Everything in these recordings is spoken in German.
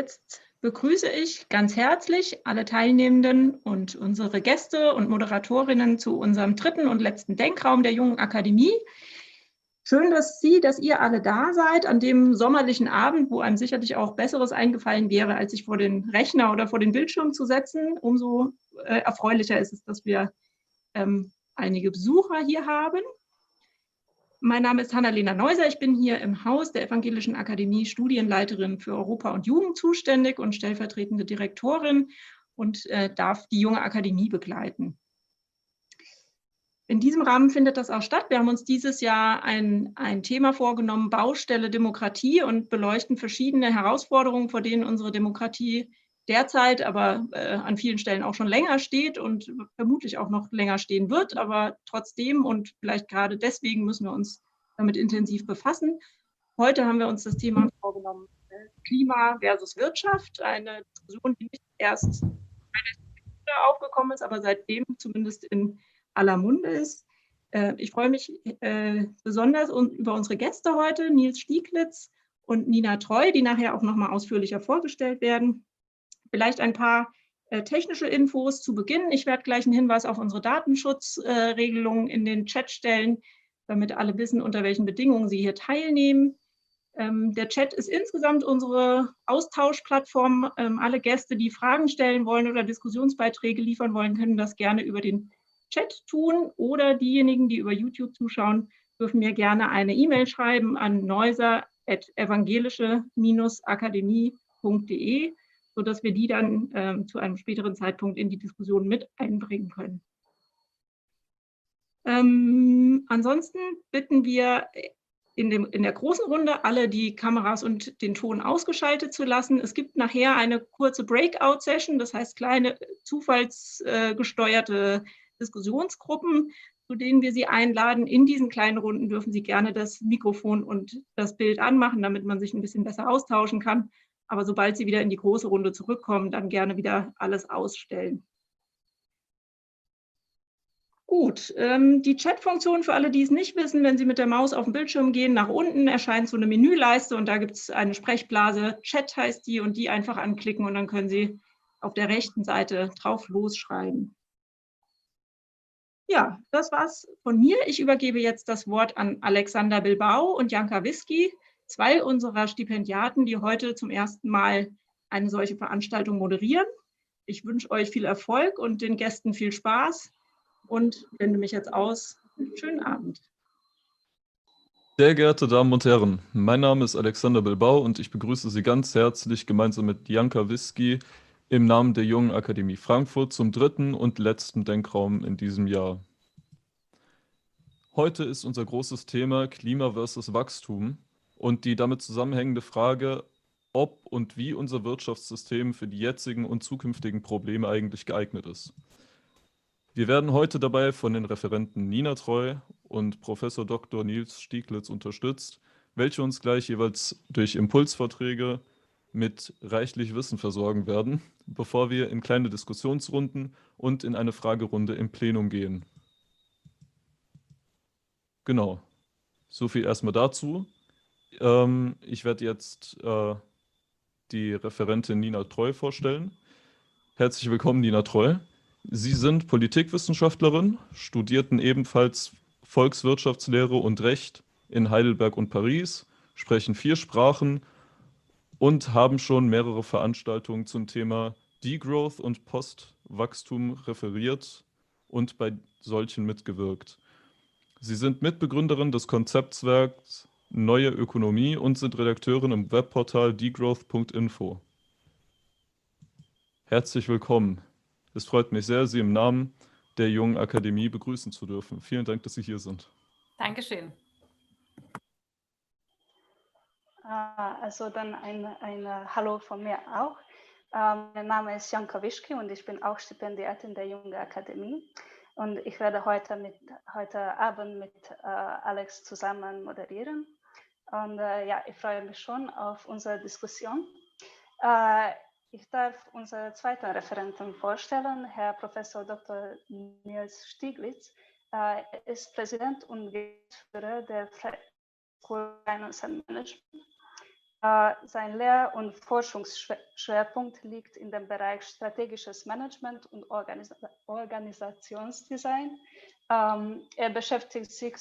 Jetzt begrüße ich ganz herzlich alle Teilnehmenden und unsere Gäste und Moderatorinnen zu unserem dritten und letzten Denkraum der Jungen Akademie. Schön, dass Sie, dass ihr alle da seid an dem sommerlichen Abend, wo einem sicherlich auch Besseres eingefallen wäre, als sich vor den Rechner oder vor den Bildschirm zu setzen. Umso äh, erfreulicher ist es, dass wir ähm, einige Besucher hier haben. Mein Name ist Hanna-Lena Neuser. Ich bin hier im Haus der Evangelischen Akademie Studienleiterin für Europa und Jugend zuständig und stellvertretende Direktorin und äh, darf die junge Akademie begleiten. In diesem Rahmen findet das auch statt. Wir haben uns dieses Jahr ein, ein Thema vorgenommen, Baustelle Demokratie und beleuchten verschiedene Herausforderungen, vor denen unsere Demokratie derzeit, aber äh, an vielen Stellen auch schon länger steht und vermutlich auch noch länger stehen wird. Aber trotzdem und vielleicht gerade deswegen müssen wir uns damit intensiv befassen. Heute haben wir uns das Thema vorgenommen, Klima versus Wirtschaft, eine Diskussion, die nicht erst aufgekommen ist, aber seitdem zumindest in aller Munde ist. Äh, ich freue mich äh, besonders über unsere Gäste heute, Nils Stieglitz und Nina Treu, die nachher auch noch mal ausführlicher vorgestellt werden. Vielleicht ein paar äh, technische Infos zu Beginn. Ich werde gleich einen Hinweis auf unsere Datenschutzregelungen in den Chat stellen, damit alle wissen, unter welchen Bedingungen sie hier teilnehmen. Ähm, der Chat ist insgesamt unsere Austauschplattform. Ähm, alle Gäste, die Fragen stellen wollen oder Diskussionsbeiträge liefern wollen, können das gerne über den Chat tun oder diejenigen, die über YouTube zuschauen, dürfen mir gerne eine E-Mail schreiben an neuser.evangelische-akademie.de sodass wir die dann ähm, zu einem späteren Zeitpunkt in die Diskussion mit einbringen können. Ähm, ansonsten bitten wir in, dem, in, der großen Runde alle die Kameras und den Ton ausgeschaltet zu lassen. Es gibt nachher eine kurze Breakout-Session, das heißt kleine zufallsgesteuerte Diskussionsgruppen, zu denen wir Sie einladen. In diesen kleinen Runden dürfen Sie gerne das Mikrofon und das Bild anmachen, damit man sich ein bisschen besser austauschen kann. Aber sobald Sie wieder in die große Runde zurückkommen, dann gerne wieder alles ausstellen. Gut, ähm, die Chat-Funktion für alle, die es nicht wissen, wenn Sie mit der Maus auf den Bildschirm gehen, nach unten erscheint so eine Menüleiste und da gibt es eine Sprechblase, Chat heißt die und die einfach anklicken und dann können Sie auf der rechten Seite drauf losschreiben. Ja, das war's von mir. Ich übergebe jetzt das Wort an Alexander Bilbao und Janka Wiski zwei unserer Stipendiaten, die heute zum ersten Mal eine solche Veranstaltung moderieren. Ich wünsche euch viel Erfolg und den Gästen viel Spaß und wende mich jetzt aus. Schönen Abend. Sehr geehrte Damen und Herren, mein Name ist Alexander Bilbao und ich begrüße Sie ganz herzlich gemeinsam mit Janka Wiski im Namen der Jungen Akademie Frankfurt zum dritten und letzten Denkraum in diesem Jahr. Heute ist unser großes Thema Klima versus Wachstum und die damit zusammenhängende Frage, ob und wie unser Wirtschaftssystem für die jetzigen und zukünftigen Probleme eigentlich geeignet ist. Wir werden heute dabei von den Referenten Nina Treu und Professor Dr. Nils Stieglitz unterstützt, welche uns gleich jeweils durch Impulsvorträge mit reichlich Wissen versorgen werden, bevor wir in kleine Diskussionsrunden und in eine Fragerunde im Plenum gehen. Genau, so viel erstmal dazu. Ähm, ich werde jetzt äh, die Referentin Nina Treu vorstellen. Herzlich willkommen, Nina Treu. Sie sind Politikwissenschaftlerin, studierten ebenfalls Volkswirtschaftslehre und Recht in Heidelberg und Paris, sprechen vier Sprachen und haben schon mehrere Veranstaltungen zum Thema Degrowth und Postwachstum referiert und bei solchen mitgewirkt. Sie sind Mitbegründerin des Konzeptswerks Neue Ökonomie und sind Redakteurin im Webportal degrowth.info. Herzlich willkommen. Es freut mich sehr, Sie im Namen der Jungen Akademie begrüßen zu dürfen. Vielen Dank, dass Sie hier sind. Dankeschön. Ah, also dann ein, ein Hallo von mir auch. Ähm, mein Name ist Janka Wischke und ich bin auch Stipendiatin der Jungen Akademie. Und ich werde heute, mit, heute Abend mit äh, Alex zusammen moderieren. Und äh, ja, ich freue mich schon auf unsere Diskussion. Äh, ich darf unsere zweiten Referenten vorstellen, Herr Professor Dr. Nils Stieglitz. Äh, er ist Präsident und Geschäftsführer der Finance and Management. Äh, sein Lehr- und Forschungsschwerpunkt liegt in dem Bereich strategisches Management und Organis Organisationsdesign. Ähm, er, beschäftigt sich,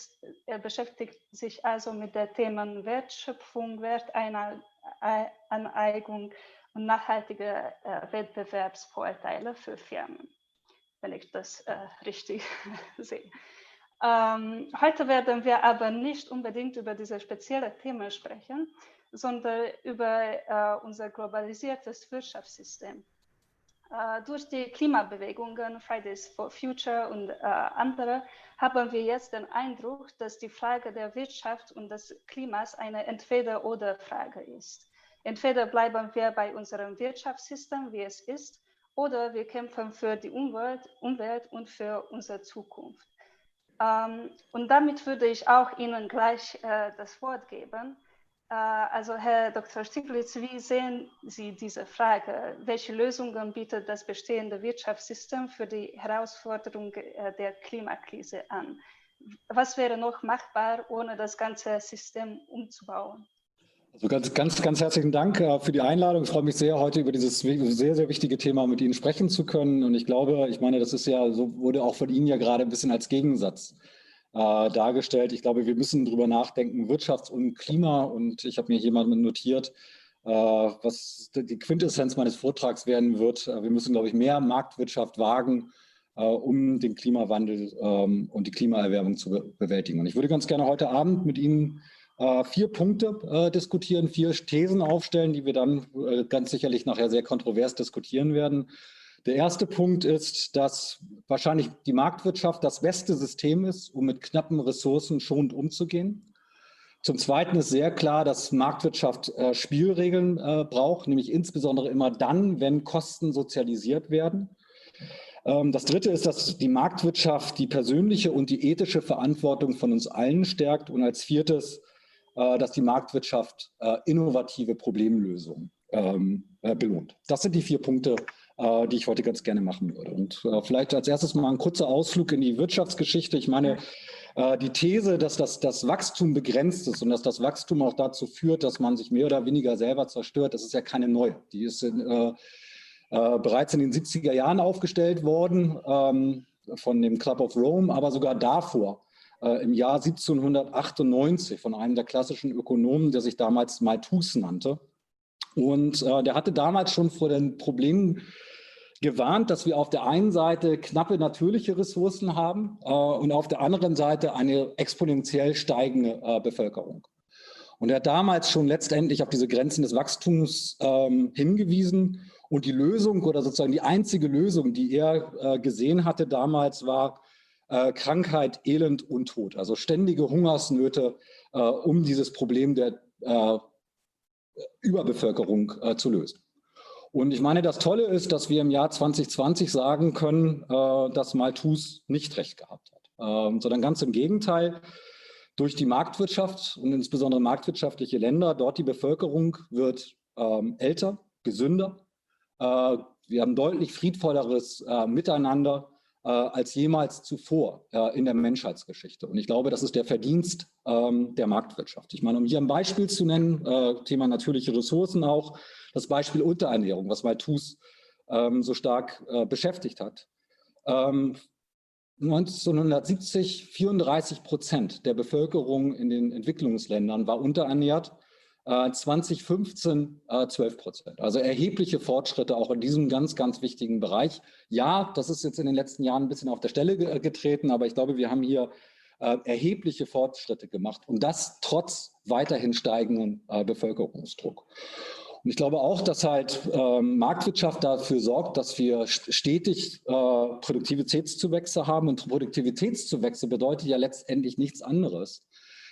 er beschäftigt sich also mit den Themen Wertschöpfung, Wertaneigung und nachhaltige äh, Wettbewerbsvorteile für Firmen, wenn ich das äh, richtig sehe. Ähm, heute werden wir aber nicht unbedingt über diese speziellen Themen sprechen, sondern über äh, unser globalisiertes Wirtschaftssystem. Äh, durch die Klimabewegungen, Fridays for Future und äh, andere, haben wir jetzt den Eindruck, dass die Frage der Wirtschaft und des Klimas eine Entweder-oder-Frage ist. Entweder bleiben wir bei unserem Wirtschaftssystem, wie es ist, oder wir kämpfen für die Umwelt, Umwelt und für unsere Zukunft. Ähm, und damit würde ich auch Ihnen gleich äh, das Wort geben. Äh, also Herr Dr. Stiglitz, wie sehen Sie diese Frage? Welche Lösungen bietet das bestehende Wirtschaftssystem für die Herausforderung äh, der Klimakrise an? Was wäre noch machbar, ohne das ganze System umzubauen? Also ganz, ganz, ganz herzlichen Dank äh, für die Einladung. Ich freue mich sehr, heute über dieses sehr, sehr wichtige Thema mit Ihnen sprechen zu können. Und ich glaube, ich meine, das ist ja, so wurde auch von Ihnen ja gerade ein bisschen als Gegensatz äh, dargestellt. Ich glaube, wir müssen darüber nachdenken, Wirtschafts- und Klima. Und ich habe mir mal notiert, äh, was die Quintessenz meines Vortrags werden wird. Äh, wir müssen, glaube ich, mehr Marktwirtschaft wagen, äh, um den Klimawandel ähm, und die Klimaerwärmung zu be bewältigen. Und ich würde ganz gerne heute Abend mit Ihnen äh, vier Punkte äh, diskutieren, vier Thesen aufstellen, die wir dann ganz sicherlich nachher sehr kontrovers diskutieren werden. Der erste Punkt ist, dass wahrscheinlich die Marktwirtschaft das beste System ist, um mit knappen Ressourcen schonend umzugehen. Zum Zweiten ist sehr klar, dass Marktwirtschaft äh, Spielregeln äh, braucht, nämlich insbesondere immer dann, wenn Kosten sozialisiert werden. Ähm, das Dritte ist, dass die Marktwirtschaft die persönliche und die ethische Verantwortung von uns allen stärkt. Und als viertes, äh, dass die Marktwirtschaft innovative Problemlösungen ähm, äh, belohnt. Das sind die vier Punkte, äh, die ich heute ganz gerne machen würde. Und äh, vielleicht als erstes mal ein kurzer Ausflug in die Wirtschaftsgeschichte. Ich meine, äh, die These, dass das, das Wachstum begrenzt ist und dass das Wachstum auch dazu führt, dass man sich mehr oder weniger selber zerstört, das ist ja keine neue. Die ist in, äh, äh, bereits in den 70er Jahren aufgestellt worden ähm, von dem Club of Rome, aber sogar davor äh, im Jahr 1798 von einem der klassischen Ökonomen, der sich damals Malthus nannte. Und äh, der hatte damals schon vor den Problemen gewarnt, dass wir auf der einen Seite knappe natürliche Ressourcen haben äh, und auf der anderen Seite eine exponentiell steigende äh, Bevölkerung. Und er hat damals schon letztendlich auf diese Grenzen des Wachstums ähm, hingewiesen. Und die Lösung oder sozusagen die einzige Lösung, die er äh, gesehen hatte damals, war äh, Krankheit, Elend und Tod. Also ständige Hungersnöte, äh, um dieses Problem der äh, Überbevölkerung zu lösen. Und ich meine, das Tolle ist, dass wir im Jahr 2020 sagen können, äh, dass Malthus nicht recht gehabt hat, ähm, sondern ganz im Gegenteil. Durch die Marktwirtschaft und insbesondere marktwirtschaftliche Länder, dort die Bevölkerung wird ähm, älter, gesünder. Äh, wir haben deutlich friedvolleres äh, Miteinander äh, als jemals zuvor äh, in der Menschheitsgeschichte. Und ich glaube, das ist der Verdienst ähm, der Marktwirtschaft. Ich meine, um hier ein Beispiel zu nennen, äh, Thema natürliche Ressourcen auch, das Beispiel Unterernährung, was Malthus ähm, so stark äh, beschäftigt hat. Ähm, 1970 34 Prozent der Bevölkerung in den Entwicklungsländern war unterernährt. 2015 äh, 12 äh, Prozent. Also erhebliche Fortschritte auch in diesem ganz, ganz wichtigen Bereich. Ja, das ist jetzt in den letzten Jahren ein bisschen auf der Stelle getreten, aber ich glaube, wir haben hier äh, erhebliche Fortschritte gemacht und das trotz weiterhin steigenden Bevölkerungsdruck. Und ich glaube auch, dass halt ähm, Marktwirtschaft dafür sorgt, dass wir stetig Produktivitätszuwächse haben. Und Produktivitätszuwächse bedeutet ja letztendlich nichts anderes,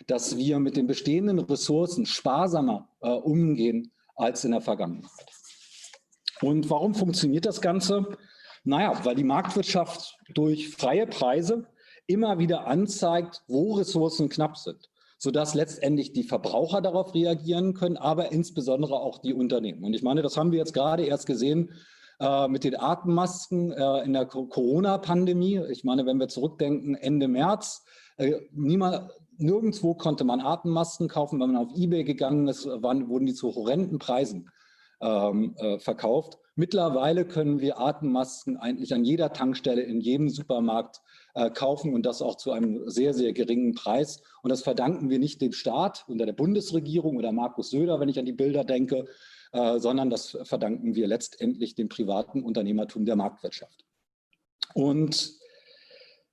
dass wir mit den bestehenden Ressourcen sparsamer äh, umgehen als in der Vergangenheit. Und warum funktioniert das Ganze? Naja, weil die Marktwirtschaft durch freie Preise immer wieder anzeigt, wo Ressourcen knapp sind sodass letztendlich die Verbraucher darauf reagieren können, aber insbesondere auch die Unternehmen. Und ich meine, das haben wir jetzt gerade erst gesehen äh, mit den Atemmasken äh, in der Corona-Pandemie. Ich meine, wenn wir zurückdenken, Ende März, äh, niemand, nirgendwo konnte man Atemmasken kaufen. Wenn man auf Ebay gegangen ist, waren, wurden die zu horrenden Preisen ähm, äh, verkauft. Mittlerweile können wir Atemmasken eigentlich an jeder Tankstelle, in jedem Supermarkt äh, kaufen und das auch zu einem sehr, sehr geringen Preis. Und das verdanken wir nicht dem Staat unter der Bundesregierung oder Markus Söder, wenn ich an die Bilder denke, äh, sondern das verdanken wir letztendlich dem privaten Unternehmertum der Marktwirtschaft. Und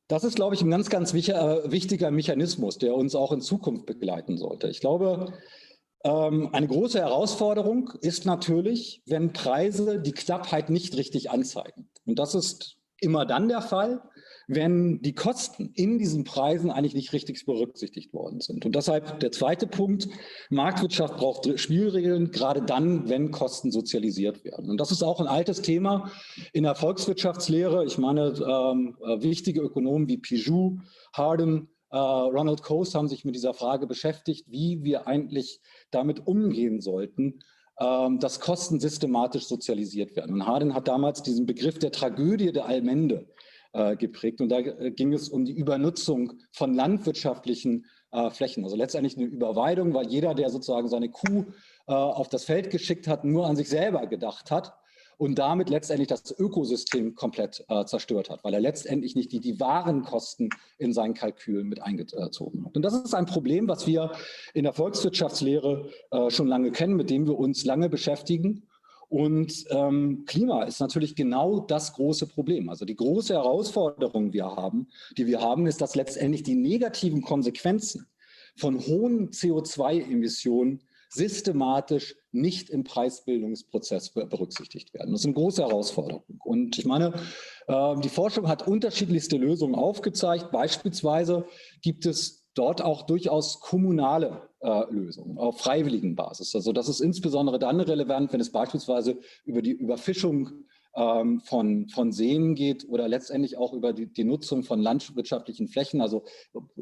das ist, glaube ich, ein ganz, ganz äh, wichtiger Mechanismus, der uns auch in Zukunft begleiten sollte. Ich glaube, ähm, eine große Herausforderung ist natürlich, wenn Preise die Knappheit nicht richtig anzeigen. Und das ist immer dann der Fall, wenn die Kosten in diesen Preisen eigentlich nicht richtig berücksichtigt worden sind. Und deshalb der zweite Punkt, Marktwirtschaft braucht Spielregeln, gerade dann, wenn Kosten sozialisiert werden. Und das ist auch ein altes Thema in der Volkswirtschaftslehre. Ich meine, ähm, äh, wichtige Ökonomen wie Pijou, Harden, äh, Ronald Coase haben sich mit dieser Frage beschäftigt, wie wir eigentlich damit umgehen sollten, ähm, dass Kosten systematisch sozialisiert werden. Und Harden hat damals diesen Begriff der Tragödie der Allmende äh, geprägt. Und da äh, ging es um die Übernutzung von landwirtschaftlichen Flächen. Also letztendlich eine Überweidung, weil jeder, der sozusagen seine Kuh auf das Feld geschickt hat, nur an sich selber gedacht hat und damit letztendlich das Ökosystem komplett äh, zerstört hat, weil er letztendlich nicht die, die wahren Kosten in seinen Kalkül mit eingezogen hat. Und das ist ein Problem, was wir in der Volkswirtschaftslehre äh, schon lange kennen, mit dem wir uns lange beschäftigen. Und ähm, Klima ist natürlich genau das große Problem. Also die große Herausforderung, wir haben, die wir haben, ist, dass letztendlich die negativen Konsequenzen von hohen CO2-Emissionen systematisch nicht im Preisbildungsprozess berücksichtigt werden. Das ist eine große Herausforderung. Und ich meine, ähm, die Forschung hat unterschiedlichste Lösungen aufgezeigt. Beispielsweise gibt es dort auch durchaus kommunale äh, Lösungen auf freiwilligen Basis. Also das ist insbesondere dann relevant, wenn es beispielsweise über die Überfischung ähm, von, von Seen geht oder letztendlich auch über die, die Nutzung von landwirtschaftlichen Flächen, also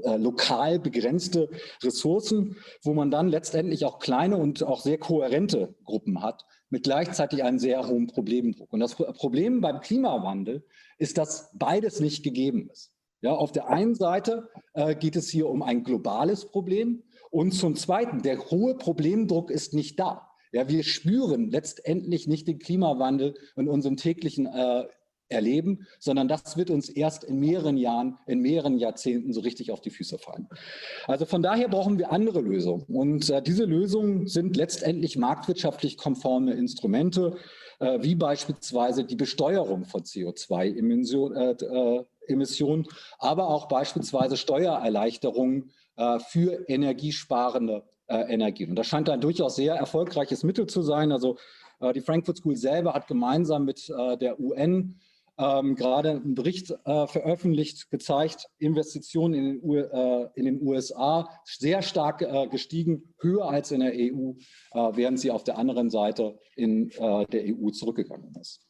äh, lokal begrenzte Ressourcen, wo man dann letztendlich auch kleine und auch sehr kohärente Gruppen hat, mit gleichzeitig einem sehr hohen Problemdruck. Und das Problem beim Klimawandel ist, dass beides nicht gegeben ist. Ja, auf der einen Seite äh, geht es hier um ein globales Problem und zum Zweiten, der hohe Problemdruck ist nicht da. Ja, wir spüren letztendlich nicht den Klimawandel in unserem täglichen äh, Erleben, sondern das wird uns erst in mehreren Jahren, in mehreren Jahrzehnten so richtig auf die Füße fallen. Also von daher brauchen wir andere Lösungen. Und äh, diese Lösungen sind letztendlich marktwirtschaftlich konforme Instrumente, äh, wie beispielsweise die Besteuerung von CO2-Emissionen, äh, äh, aber auch beispielsweise Steuererleichterungen für energiesparende äh, Energien. Und das scheint ein durchaus sehr erfolgreiches Mittel zu sein. Also äh, die Frankfurt School selber hat gemeinsam mit äh, der UN ähm, gerade einen Bericht äh, veröffentlicht, gezeigt, Investitionen in den, äh, USA sehr stark äh, gestiegen, höher als in der EU, während sie auf der anderen Seite in der EU zurückgegangen ist.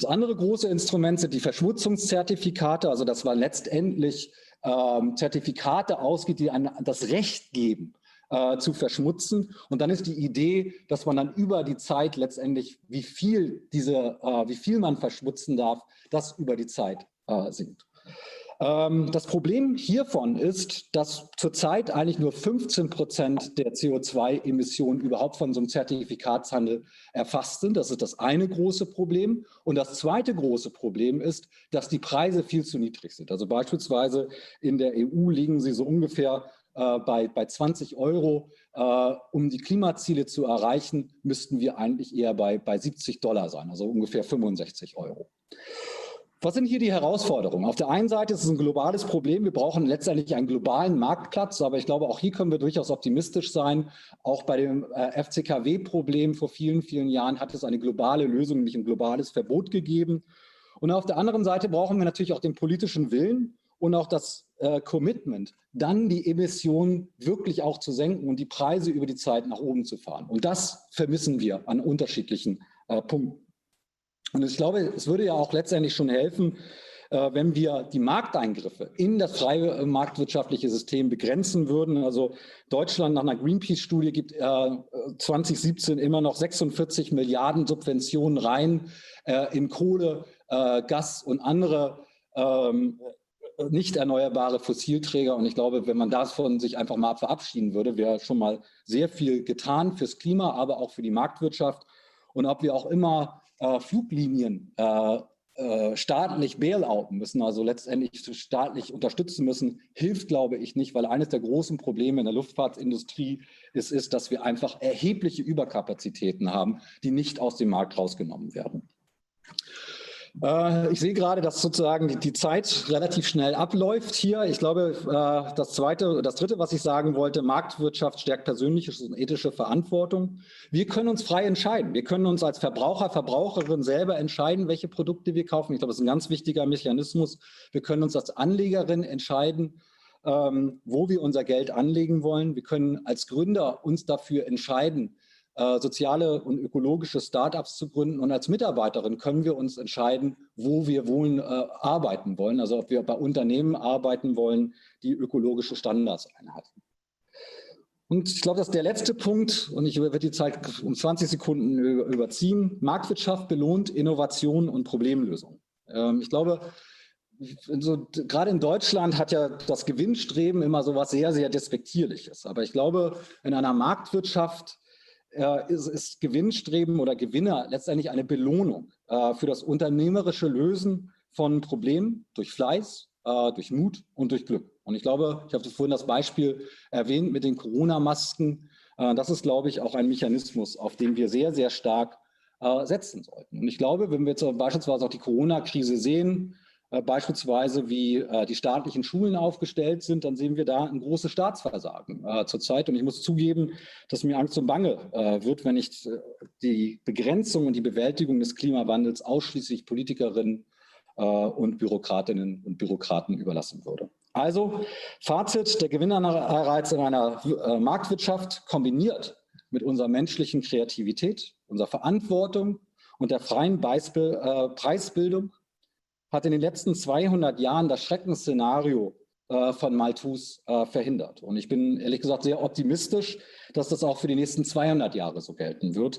Das andere große Instrument sind die Verschmutzungszertifikate, also das war letztendlich ähm, Zertifikate ausgeht, die ein, das Recht geben, äh, zu verschmutzen. Und dann ist die Idee, dass man dann über die Zeit letztendlich, wie viel, diese, äh, wie viel man verschmutzen darf, das über die Zeit äh, sinkt. Ähm, das Problem hiervon ist, dass zurzeit eigentlich nur 15 Prozent der CO2-Emissionen überhaupt von so einem Zertifikatshandel erfasst sind. Das ist das eine große Problem. Und das zweite große Problem ist, dass die Preise viel zu niedrig sind. Also beispielsweise in der EU liegen sie so ungefähr äh, bei, bei 20 Euro. Äh, um die Klimaziele zu erreichen, müssten wir eigentlich eher bei, bei 70 Dollar sein, also ungefähr 65 Euro. Was sind hier die Herausforderungen? Auf der einen Seite ist es ein globales Problem. Wir brauchen letztendlich einen globalen Marktplatz, aber ich glaube, auch hier können wir durchaus optimistisch sein. Auch bei dem äh, FCKW-Problem vor vielen, vielen Jahren hat es eine globale Lösung, nämlich ein globales Verbot gegeben. Und auf der anderen Seite brauchen wir natürlich auch den politischen Willen und auch das äh, Commitment, dann die Emissionen wirklich auch zu senken und die Preise über die Zeit nach oben zu fahren. Und das vermissen wir an unterschiedlichen äh, Punkten. Und ich glaube, es würde ja auch letztendlich schon helfen, äh, wenn wir die Markteingriffe in das freie äh, marktwirtschaftliche System begrenzen würden. Also Deutschland nach einer Greenpeace-Studie gibt äh, 2017 immer noch 46 Milliarden Subventionen rein äh, in Kohle, Gas und andere ähm, nicht erneuerbare Fossilträger. Und ich glaube, wenn man davon sich einfach mal verabschieden würde, wäre schon mal sehr viel getan fürs Klima, aber auch für die Marktwirtschaft. Und ob wir auch immer äh, Fluglinien äh, äh, staatlich bailouten müssen, also letztendlich staatlich unterstützen müssen, hilft, glaube ich, nicht, weil eines der großen Probleme in der Luftfahrtindustrie ist, ist, dass wir einfach erhebliche Überkapazitäten haben, die nicht aus dem Markt rausgenommen werden. Äh, ich sehe gerade, dass sozusagen die, Zeit relativ schnell abläuft hier. Ich glaube, äh, das zweite, das dritte, was ich sagen wollte, Marktwirtschaft stärkt persönliche und ethische Verantwortung. Wir können uns frei entscheiden. Wir können uns als Verbraucher, Verbraucherin selber entscheiden, welche Produkte wir kaufen. Ich glaube, das ist ein ganz wichtiger Mechanismus. Wir können uns als Anlegerin entscheiden, ähm, wo wir unser Geld anlegen wollen. Wir können als Gründer uns dafür entscheiden, äh, soziale und ökologische Startups zu gründen. Und als Mitarbeiterin können wir uns entscheiden, wo wir wohl äh, arbeiten wollen. Also ob wir bei Unternehmen arbeiten wollen, die ökologische Standards einhalten. Und ich glaube, das ist der letzte Punkt, und ich werde die Zeit um 20 Sekunden überziehen. Marktwirtschaft belohnt Innovation und Problemlösung. Ähm, ich glaube, so, gerade in Deutschland hat ja das Gewinnstreben immer so was sehr, sehr Despektierliches. Aber ich glaube, in einer Marktwirtschaft äh, ist, ist, Gewinnstreben oder Gewinner letztendlich eine Belohnung äh, für das unternehmerische Lösen von Problemen durch Fleiß, äh, durch Mut und durch Glück. Und ich glaube, ich habe vorhin das Beispiel erwähnt mit den Corona-Masken. Äh, das ist, glaube ich, auch ein Mechanismus, auf den wir sehr, sehr stark äh, setzen sollten. Und ich glaube, wenn wir jetzt beispielsweise auch die Corona-Krise sehen, beispielsweise wie äh, die staatlichen Schulen aufgestellt sind, dann sehen wir da ein großes Staatsversagen äh, zurzeit. Und ich muss zugeben, dass mir Angst und Bange äh, wird, wenn ich äh, die Begrenzung und die Bewältigung des Klimawandels ausschließlich Politikerinnen äh, und Bürokratinnen und Bürokraten überlassen würde. Also Fazit, der Gewinnerreiz in einer Marktwirtschaft kombiniert mit unserer menschlichen Kreativität, unserer Verantwortung und der freien Preisbildung hat in den letzten 200 Jahren das Schreckensszenario äh, von Malthus äh, verhindert. Und ich bin ehrlich gesagt sehr optimistisch, dass das auch für die nächsten 200 Jahre so gelten wird.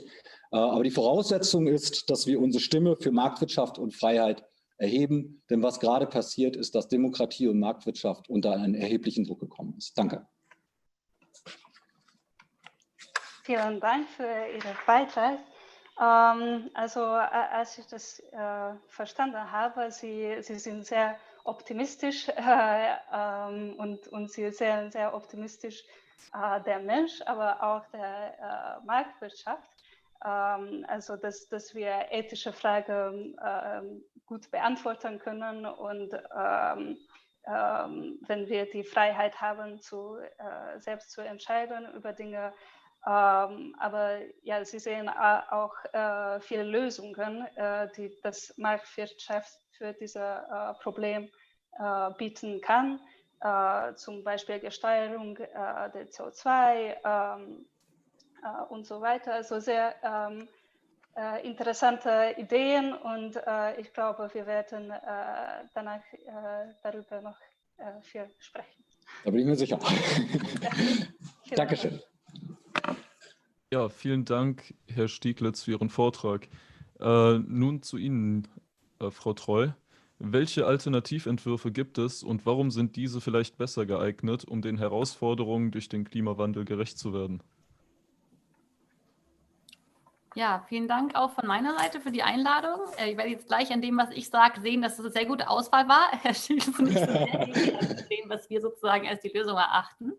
Äh, aber die Voraussetzung ist, dass wir unsere Stimme für Marktwirtschaft und Freiheit erheben. Denn was gerade passiert, ist, dass Demokratie und Marktwirtschaft unter einen erheblichen Druck gekommen ist. Danke. Vielen Dank für Ihren Beitrag. Ähm, also als ich das äh, verstanden habe, Sie, Sie sind sehr optimistisch äh, ähm, und, und Sie sehen sehr optimistisch äh, der Mensch, aber auch der äh, Marktwirtschaft. Ähm, also dass, dass wir ethische Fragen ähm, gut beantworten können und ähm, ähm, wenn wir die Freiheit haben, zu, äh, selbst zu entscheiden über Dinge, ähm, aber ja, Sie sehen äh, auch äh, viele Lösungen, äh, die das Marktwirtschaft für dieses äh, Problem äh, bieten kann. Äh, zum Beispiel Gesteuerung der CO2 ähm, und so weiter. Also sehr ähm, interessante Ideen und ich glaube, wir werden danach darüber noch viel sprechen. Da bin ich mir sicher. Ja, Dankeschön. Ja, vielen Dank, Herr Stieglitz, für Ihren Vortrag. Äh, nun zu Ihnen, äh, Frau Treu. Welche Alternativentwürfe gibt es und warum sind diese vielleicht besser geeignet, um den Herausforderungen durch den Klimawandel gerecht zu werden? Ja, vielen Dank auch von meiner Seite für die Einladung. Äh, ich werde jetzt gleich an dem, was ich sage, sehen, dass es eine sehr gute Auswahl war. Herr Stieglitz nicht so sehr dem, was wir sozusagen als die Lösung erachten.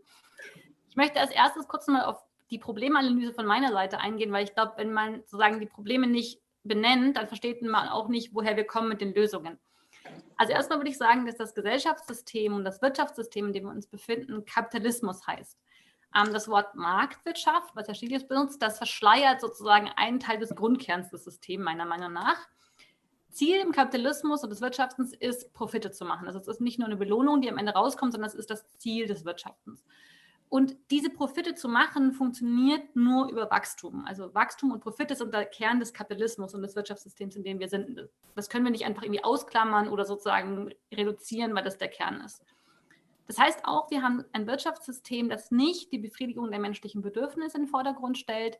Ich möchte als erstes kurz mal auf die Problemanalyse von meiner Seite eingehen, weil ich glaube, wenn man sozusagen die Probleme nicht benennt, dann versteht man auch nicht, woher wir kommen mit den Lösungen. Also erstmal würde ich sagen, dass das Gesellschaftssystem und das Wirtschaftssystem, in dem wir uns befinden, Kapitalismus heißt. Ähm, das Wort Marktwirtschaft, was Herr Stilius benutzt, das verschleiert sozusagen einen Teil des Grundkerns des Systems, meiner Meinung nach. Ziel im Kapitalismus und des Wirtschaftens ist, Profite zu machen. Also es ist nicht nur eine Belohnung, die am Ende rauskommt, sondern es ist das Ziel des Wirtschaftens. Und diese Profite zu machen, funktioniert nur über Wachstum. Also Wachstum und Profite sind der Kern des Kapitalismus und des Wirtschaftssystems, in dem wir sind. Das können wir nicht einfach irgendwie ausklammern oder sozusagen reduzieren, weil das der Kern ist. Das heißt auch, wir haben ein Wirtschaftssystem, das nicht die Befriedigung der menschlichen Bedürfnisse in den Vordergrund stellt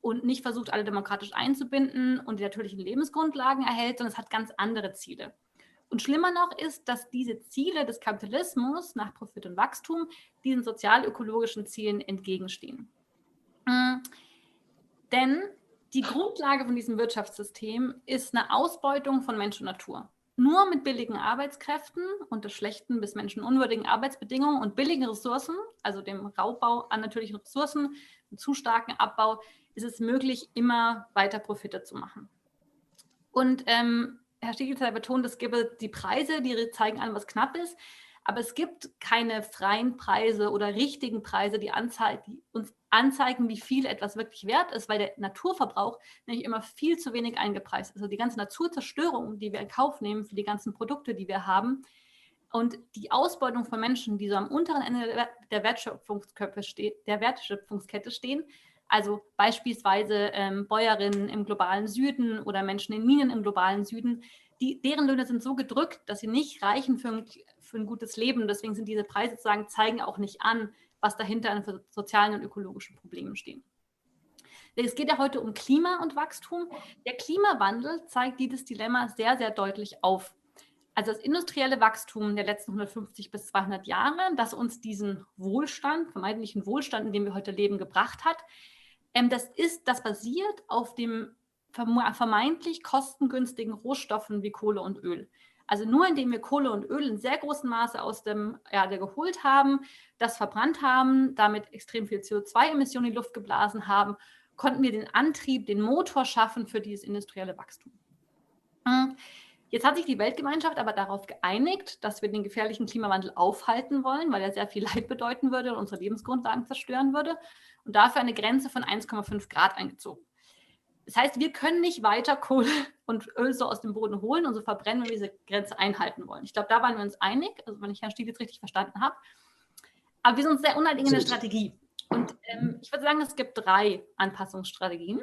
und nicht versucht, alle demokratisch einzubinden und die natürlichen Lebensgrundlagen erhält, sondern es hat ganz andere Ziele. Und schlimmer noch ist, dass diese Ziele des Kapitalismus nach Profit und Wachstum diesen sozial-ökologischen Zielen entgegenstehen. Mhm. Denn die Grundlage von diesem Wirtschaftssystem ist eine Ausbeutung von Mensch und Natur. Nur mit billigen Arbeitskräften unter schlechten bis menschenunwürdigen Arbeitsbedingungen und billigen Ressourcen, also dem Raubbau an natürlichen Ressourcen, einem zu starken Abbau, ist es möglich, immer weiter Profite zu machen. Und ähm, Herr Stiegelzeit betont, es gäbe die Preise, die zeigen an, was knapp ist. Aber es gibt keine freien Preise oder richtigen Preise, die, die, uns anzeigen, wie viel etwas wirklich wert ist, weil der Naturverbrauch nämlich immer viel zu wenig eingepreist ist. Also die ganze Naturzerstörung, die wir in Kauf nehmen für die ganzen Produkte, die wir haben, und die Ausbeutung von Menschen, die so am unteren Ende der Wertschöpfungskette stehen, also beispielsweise ähm, Bäuerinnen im globalen Süden oder Menschen in Minen im globalen Süden, die, deren Löhne sind so gedrückt, dass sie nicht reichen für ein, für ein gutes Leben. Deswegen sind diese Preise sozusagen, zeigen auch nicht an, was dahinter an sozialen und ökologischen Problemen stehen. Es geht ja heute um Klima und Wachstum. Der Klimawandel zeigt dieses Dilemma sehr, sehr deutlich auf. Also das industrielle Wachstum der letzten 150 bis 200 Jahre, das uns diesen Wohlstand, vermeintlichen Wohlstand, in dem wir heute leben, gebracht hat, ähm, das ist, das basiert auf dem vermeintlich kostengünstigen Rohstoffen wie Kohle und Öl. Also nur indem wir Kohle und Öl in sehr großem Maße aus dem Erde geholt haben, das verbrannt haben, damit extrem viel CO2-Emissionen in die Luft geblasen haben, konnten wir den Antrieb, den Motor schaffen für dieses industrielle Wachstum. Hm. Jetzt hat sich die Weltgemeinschaft aber darauf geeinigt, dass wir den gefährlichen Klimawandel aufhalten wollen, weil er sehr viel Leid bedeuten würde und unsere Lebensgrundlagen zerstören würde und dafür eine Grenze von 1,5 Grad eingezogen. Das heißt, wir können nicht weiter Kohle und Öl so aus dem Boden holen und so verbrennen, wenn wir diese Grenze einhalten wollen. Ich glaube, da waren wir uns einig, also wenn ich Herrn Stiel jetzt richtig verstanden habe. Aber wir sind uns sehr uneinig in der Strategie. Und ähm, ich würde sagen, es gibt drei Anpassungsstrategien.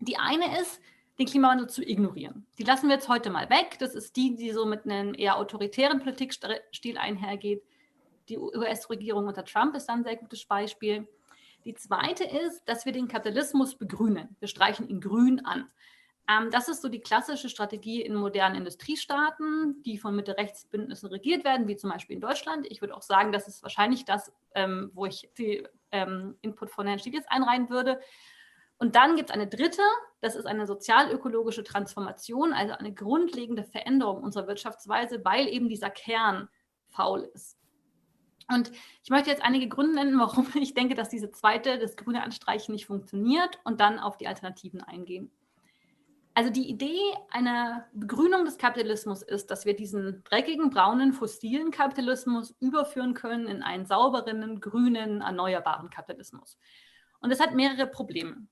Die eine ist, den Klimawandel zu ignorieren. Die lassen wir jetzt heute mal weg. Das ist die, die so mit einem eher autoritären Politikstil einhergeht. Die US-Regierung unter Trump ist dann ein sehr gutes Beispiel. Die zweite ist, dass wir den Kapitalismus begrünen. Wir streichen ihn grün an. Ähm, das ist so die klassische Strategie in modernen Industriestaaten, die von Mitte-Rechts-Bündnissen regiert werden, wie zum Beispiel in Deutschland. Ich würde auch sagen, das ist wahrscheinlich das, ähm, wo ich die ähm, Input von Herrn Stieglitz einreihen würde. Und dann gibt es eine dritte, das ist eine sozial-ökologische Transformation, also eine grundlegende Veränderung unserer Wirtschaftsweise, weil eben dieser Kern faul ist. Und ich möchte jetzt einige Gründe nennen, warum ich denke, dass diese zweite, das grüne Anstreichen nicht funktioniert und dann auf die Alternativen eingehen. Also die Idee einer Begrünung des Kapitalismus ist, dass wir diesen dreckigen, braunen, fossilen Kapitalismus überführen können in einen sauberen, grünen, erneuerbaren Kapitalismus. Und das hat mehrere Probleme.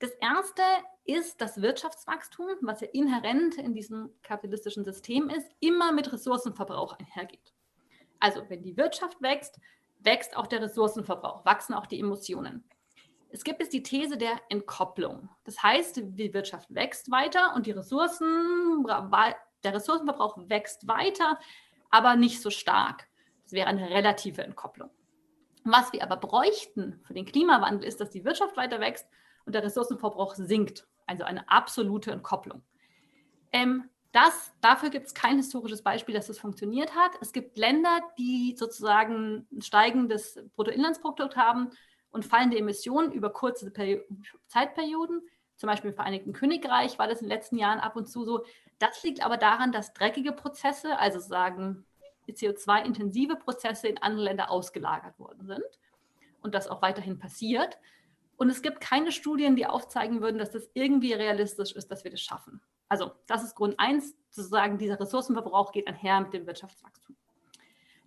Das erste ist das Wirtschaftswachstum, was ja inhärent in diesem kapitalistischen System ist, immer mit Ressourcenverbrauch einhergeht. Also wenn die Wirtschaft wächst, wächst auch der Ressourcenverbrauch, wachsen auch die Emotionen. Es gibt jetzt die These der Entkopplung. Das heißt, die Wirtschaft wächst weiter und die Ressourcen, der Ressourcenverbrauch wächst weiter, aber nicht so stark. Das wäre eine relative Entkopplung. Was wir aber bräuchten für den Klimawandel ist, dass die Wirtschaft weiter wächst und der Ressourcenverbrauch sinkt. Also eine absolute Entkopplung. Ähm, das, dafür gibt es kein historisches Beispiel, dass das funktioniert hat. Es gibt Länder, die sozusagen ein steigendes Bruttoinlandsprodukt haben und fallende Emissionen über kurze Peri Zeitperioden. Zum Beispiel im Vereinigten Königreich war das in den letzten Jahren ab und zu so. Das liegt aber daran, dass dreckige Prozesse, also sagen CO2-intensive Prozesse in andere Länder ausgelagert worden sind und das auch weiterhin passiert. Und es gibt keine Studien, die aufzeigen würden, dass das irgendwie realistisch ist, dass wir das schaffen. Also das ist Grund eins, sozusagen dieser Ressourcenverbrauch geht einher mit dem Wirtschaftswachstum.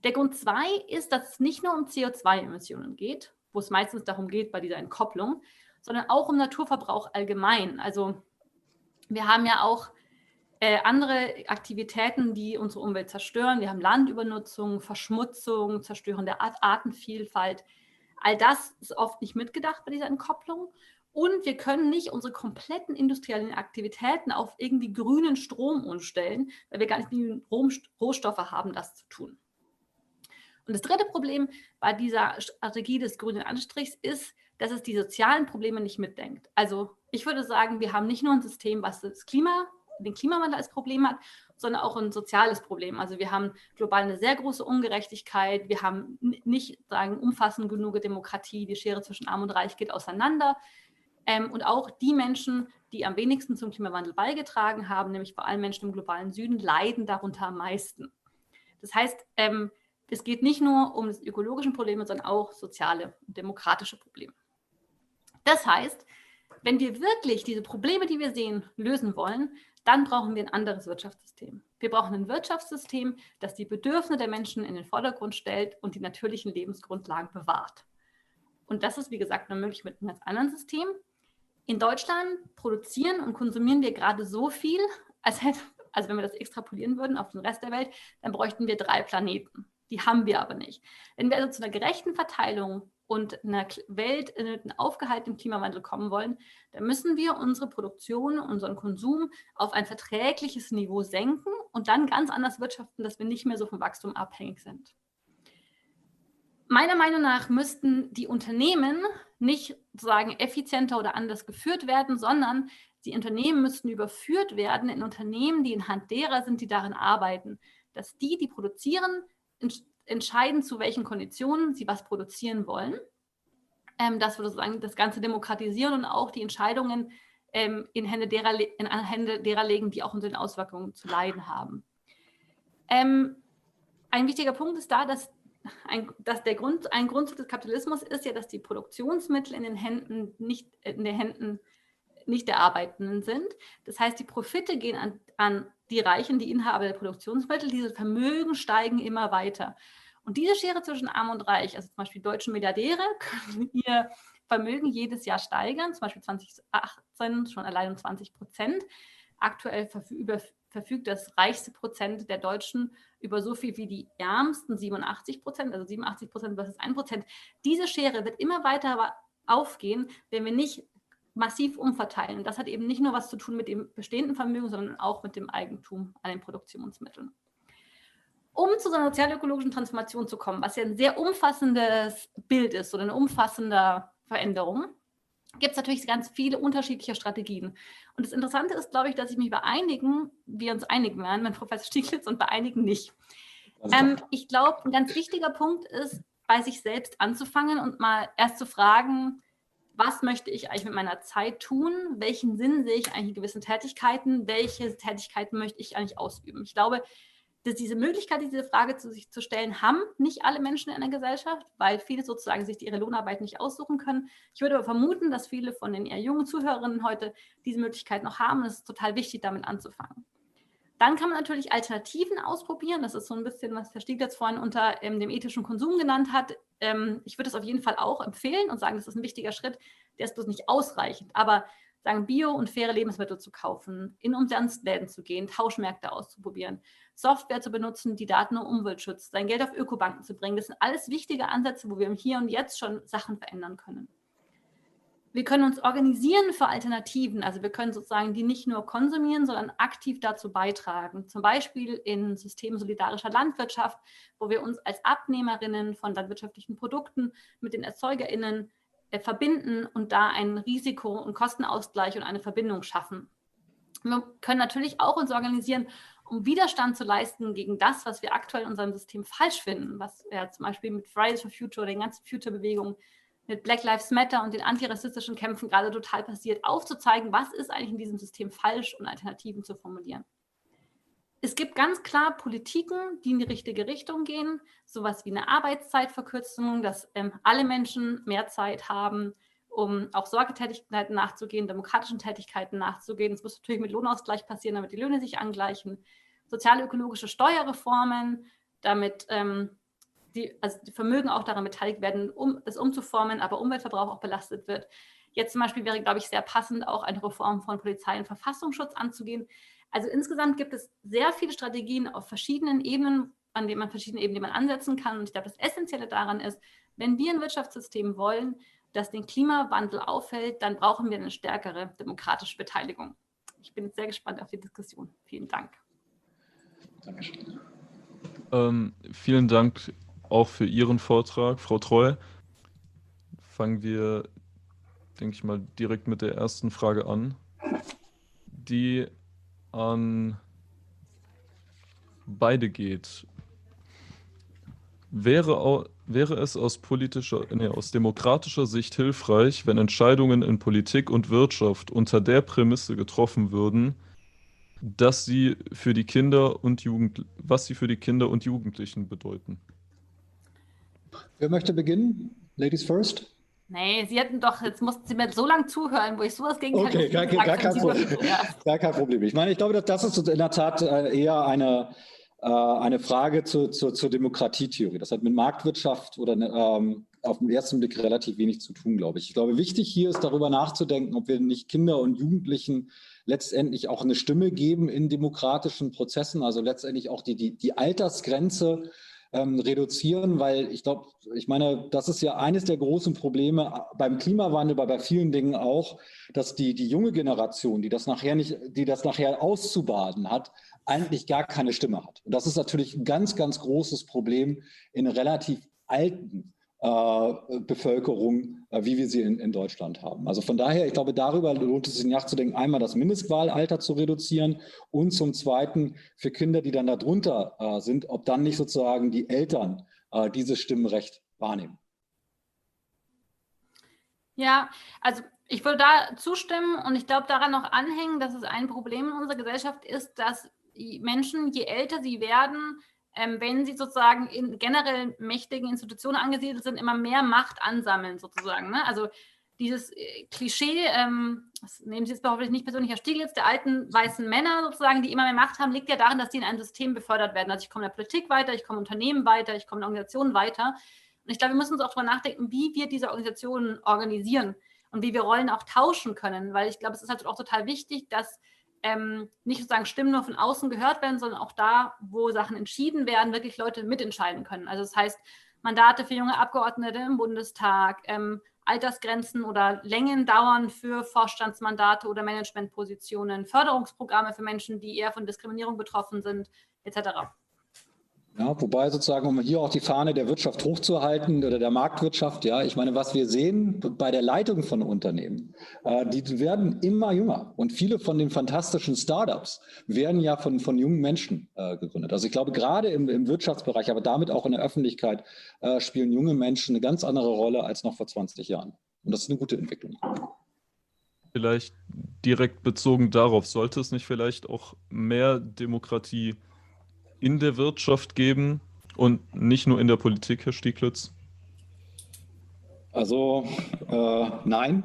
Der Grund zwei ist, dass es nicht nur um CO2-Emissionen geht, wo es meistens darum geht bei dieser Entkopplung, sondern auch um Naturverbrauch allgemein. Also wir haben ja auch äh, andere Aktivitäten, die unsere Umwelt zerstören. Wir haben Landübernutzung, Verschmutzung, Zerstören der Art Artenvielfalt. All das ist oft nicht mitgedacht bei dieser Entkopplung. Und wir können nicht unsere kompletten industriellen Aktivitäten auf irgendwie grünen Strom umstellen, weil wir gar nicht die Rohstoffe haben, das zu tun. Und das dritte Problem bei dieser Strategie des grünen Anstrichs ist, dass es die sozialen Probleme nicht mitdenkt. Also ich würde sagen, wir haben nicht nur ein System, was das Klima, den Klimawandel als Problem hat, sondern auch ein soziales Problem. Also wir haben global eine sehr große Ungerechtigkeit, wir haben nicht sagen, umfassend genug Demokratie, die Schere zwischen Arm und Reich geht auseinander. Ähm, und auch die Menschen, die am wenigsten zum Klimawandel beigetragen haben, nämlich vor allem Menschen im globalen Süden, leiden darunter am meisten. Das heißt, ähm, es geht nicht nur um ökologische Probleme, sondern auch soziale und demokratische Probleme. Das heißt, wenn wir wirklich diese Probleme, die wir sehen, lösen wollen, dann brauchen wir ein anderes Wirtschaftssystem. Wir brauchen ein Wirtschaftssystem, das die Bedürfnisse der Menschen in den Vordergrund stellt und die natürlichen Lebensgrundlagen bewahrt. Und das ist, wie gesagt, nur möglich mit einem ganz anderen System. In Deutschland produzieren und konsumieren wir gerade so viel, als hätte, also wenn wir das extrapolieren würden auf den Rest der Welt, dann bräuchten wir drei Planeten. Die haben wir aber nicht. Wenn wir also zu einer gerechten Verteilung und einer Welt in einen aufgehaltenen Klimawandel kommen wollen, dann müssen wir unsere Produktion, unseren Konsum auf ein verträgliches Niveau senken und dann ganz anders wirtschaften, dass wir nicht mehr so vom Wachstum abhängig sind. Meiner Meinung nach müssten die Unternehmen nicht sozusagen effizienter oder anders geführt werden, sondern die Unternehmen müssten überführt werden in Unternehmen, die in Hand derer sind, die darin arbeiten. Dass die, die produzieren, entscheiden, zu welchen Konditionen sie was produzieren wollen. Ähm, dass wir sozusagen das Ganze demokratisieren und auch die Entscheidungen ähm, in, Hände derer, in Hände derer legen, die auch unter den Auswirkungen zu leiden haben. Ähm, ein wichtiger Punkt ist da, dass, ein, dass der Grund, ein Grundzug des Kapitalismus ist ja, dass die Produktionsmittel in den Händen nicht in den Händen nicht der Arbeitenden sind. Das heißt, die Profite gehen an, an die Reichen, die Inhaber der Produktionsmittel, diese Vermögen steigen immer weiter. Und diese Schere zwischen Arm und Reich, also zum Beispiel deutsche Milliardäre, können ihr Vermögen jedes Jahr steigern, zum Beispiel 2018 schon allein um 20 Prozent. Aktuell verfügt das reichste Prozent der Deutschen über so viel wie die ärmsten 87 Prozent, also 87 Prozent versus 1 Prozent. Diese Schere wird immer weiter aufgehen, wenn wir nicht massiv umverteilen. Und das hat eben nicht nur was zu tun mit dem bestehenden Vermögen, sondern auch mit dem Eigentum an den Produktionsmitteln. Um zu so einer sozialökologischen Transformation zu kommen, was ja ein sehr umfassendes Bild ist oder eine umfassende Veränderung, gibt es natürlich ganz viele unterschiedliche Strategien. Und das Interessante ist, glaube ich, dass ich mich bei einigen, wir uns einigen werden, mein Professor Stieglitz, und bei einigen nicht. Ähm, ich glaube, ein ganz wichtiger Punkt ist, bei sich selbst anzufangen und mal erst zu fragen, was möchte ich eigentlich mit meiner Zeit tun? Welchen Sinn sehe ich eigentlich in gewissen Tätigkeiten? Welche Tätigkeiten möchte ich eigentlich ausüben? Ich glaube, dass diese Möglichkeit, diese Frage zu sich zu stellen, haben nicht alle Menschen in der Gesellschaft, weil viele sozusagen sich ihre Lohnarbeit nicht aussuchen können. Ich würde aber vermuten, dass viele von den eher jungen Zuhörerinnen heute diese Möglichkeit noch haben. Es ist total wichtig, damit anzufangen. Dann kann man natürlich Alternativen ausprobieren. Das ist so ein bisschen, was Herr Stieglitz vorhin unter ähm, dem ethischen Konsum genannt hat. Ähm, ich würde es auf jeden Fall auch empfehlen und sagen, das ist ein wichtiger Schritt. Der ist bloß nicht ausreichend. Aber sagen, bio und faire Lebensmittel zu kaufen, in Umsonstläden zu gehen, Tauschmärkte auszuprobieren, Software zu benutzen, die Daten- und Umweltschutz, sein Geld auf Ökobanken zu bringen. Das sind alles wichtige Ansätze, wo wir im Hier und Jetzt schon Sachen verändern können. Wir können uns organisieren für Alternativen. Also wir können sozusagen die nicht nur konsumieren, sondern aktiv dazu beitragen. Zum Beispiel in Systemen solidarischer Landwirtschaft, wo wir uns als Abnehmerinnen von landwirtschaftlichen Produkten mit den ErzeugerInnen äh, verbinden und da einen Risiko- und Kostenausgleich und eine Verbindung schaffen. Wir können natürlich auch uns organisieren, um Widerstand zu leisten gegen das, was wir aktuell in unserem System falsch finden, was ja zum Beispiel mit Fridays for Future, den ganzen Future-Bewegungen mit Black Lives Matter und den antirassistischen Kämpfen gerade total passiert, aufzuzeigen, was ist eigentlich in diesem System falsch und Alternativen zu formulieren. Es gibt ganz klar Politiken, die in die richtige Richtung gehen, sowas wie eine Arbeitszeitverkürzung, dass ähm, alle Menschen mehr Zeit haben, um auch Sorgetätigkeiten nachzugehen, demokratischen Tätigkeiten nachzugehen. Es muss natürlich mit Lohnausgleich passieren, damit die Löhne sich angleichen. Sozialökologische Steuerreformen, damit ähm, die, also die Vermögen auch daran beteiligt werden, um das umzuformen, aber Umweltverbrauch auch belastet wird. Jetzt zum Beispiel wäre, glaube ich, sehr passend, auch eine Reform von Polizei und Verfassungsschutz anzugehen. Also insgesamt gibt es sehr viele Strategien auf verschiedenen Ebenen, an denen man verschiedene Ebenen, man ansetzen kann. Und ich glaube, das Essentielle daran ist, wenn wir ein Wirtschaftssystem wollen, das den Klimawandel auffällt, dann brauchen wir eine stärkere demokratische Beteiligung. Ich bin sehr gespannt auf die Diskussion. Vielen Dank. Dankeschön. Ähm, vielen Dank auch für Ihren Vortrag, Frau Treu. Fangen wir, denke ich mal, direkt mit der ersten Frage an, die an beide geht. Wäre, wäre es aus politischer, nee, aus demokratischer Sicht hilfreich, wenn Entscheidungen in Politik und Wirtschaft unter der Prämisse getroffen würden, dass sie für die Kinder und Jugend, was sie für die Kinder und Jugendlichen bedeuten? Wer möchte beginnen? Ladies first? Nee, Sie hätten doch, jetzt mussten Sie mir so lange zuhören, wo ich sowas gegen Okay, gar, gar, kein Problem. gar kein Problem. Ich meine, ich glaube, das ist in der Tat äh, eher eine, äh, eine Frage zu, zu, zur Demokratietheorie. Das hat mit Marktwirtschaft oder ähm, auf den ersten Blick relativ wenig zu tun, glaube ich. Ich glaube, wichtig hier ist darüber nachzudenken, ob wir nicht Kinder und Jugendlichen letztendlich auch eine Stimme geben in demokratischen Prozessen, also letztendlich auch die, die, die Altersgrenze ähm, reduzieren, weil ich glaube, ich meine, das ist ja eines der großen Probleme beim Klimawandel, aber bei vielen Dingen auch, dass die, die junge Generation, die das nachher nicht, die das nachher auszubaden hat, eigentlich gar keine Stimme hat. Und das ist natürlich ein ganz, ganz großes Problem in relativ alten Bevölkerung, äh, wie wir sie in, in, Deutschland haben. Also von daher, ich glaube, darüber lohnt es sich nachzudenken, einmal das Mindestwahlalter zu reduzieren und zum Zweiten für Kinder, die dann darunter äh, sind, ob dann nicht sozusagen die Eltern äh, dieses Stimmrecht wahrnehmen. Ja, also ich würde da zustimmen und ich glaube daran noch anhängen, dass es ein Problem in unserer Gesellschaft ist, dass Menschen, je älter sie werden, ähm, wenn sie sozusagen in generell mächtigen Institutionen angesiedelt sind, immer mehr Macht ansammeln sozusagen. Ne? Also dieses äh, Klischee, ähm, das nehmen Sie jetzt hoffentlich nicht persönlich, Herr Stieglitz, der alten weißen Männer sozusagen, die immer mehr Macht haben, liegt ja darin, dass die in einem System befördert werden. Also ich komme in der Politik weiter, ich komme in Unternehmen weiter, ich komme in Organisationen weiter. Und ich glaube, wir müssen uns auch darüber nachdenken, wie wir diese Organisationen organisieren und wie wir Rollen auch tauschen können, weil ich glaube, es ist halt auch total wichtig, dass ähm, nicht sozusagen Stimmen nur von außen gehört werden, sondern auch da, wo Sachen entschieden werden, wirklich Leute mitentscheiden können. Also das heißt, Mandate für junge Abgeordnete im Bundestag, ähm, Altersgrenzen oder Längen dauern für Vorstandsmandate oder Managementpositionen, Förderungsprogramme für Menschen, die eher von Diskriminierung betroffen sind, etc. Ja, wobei sozusagen, um hier auch die Fahne der Wirtschaft hochzuhalten oder der Marktwirtschaft, ja, ich meine, was wir sehen bei der Leitung von Unternehmen, äh, die werden immer jünger und viele von den fantastischen Startups werden ja von, von jungen Menschen äh, gegründet. Also ich glaube, gerade im, im Wirtschaftsbereich, aber damit auch in der Öffentlichkeit, äh, spielen junge Menschen eine ganz andere Rolle als noch vor 20 Jahren. Und das ist eine gute Entwicklung. Vielleicht direkt bezogen darauf, sollte es nicht vielleicht auch mehr Demokratie in der Wirtschaft geben und nicht nur in der Politik, Herr Stieglitz? Also äh, nein.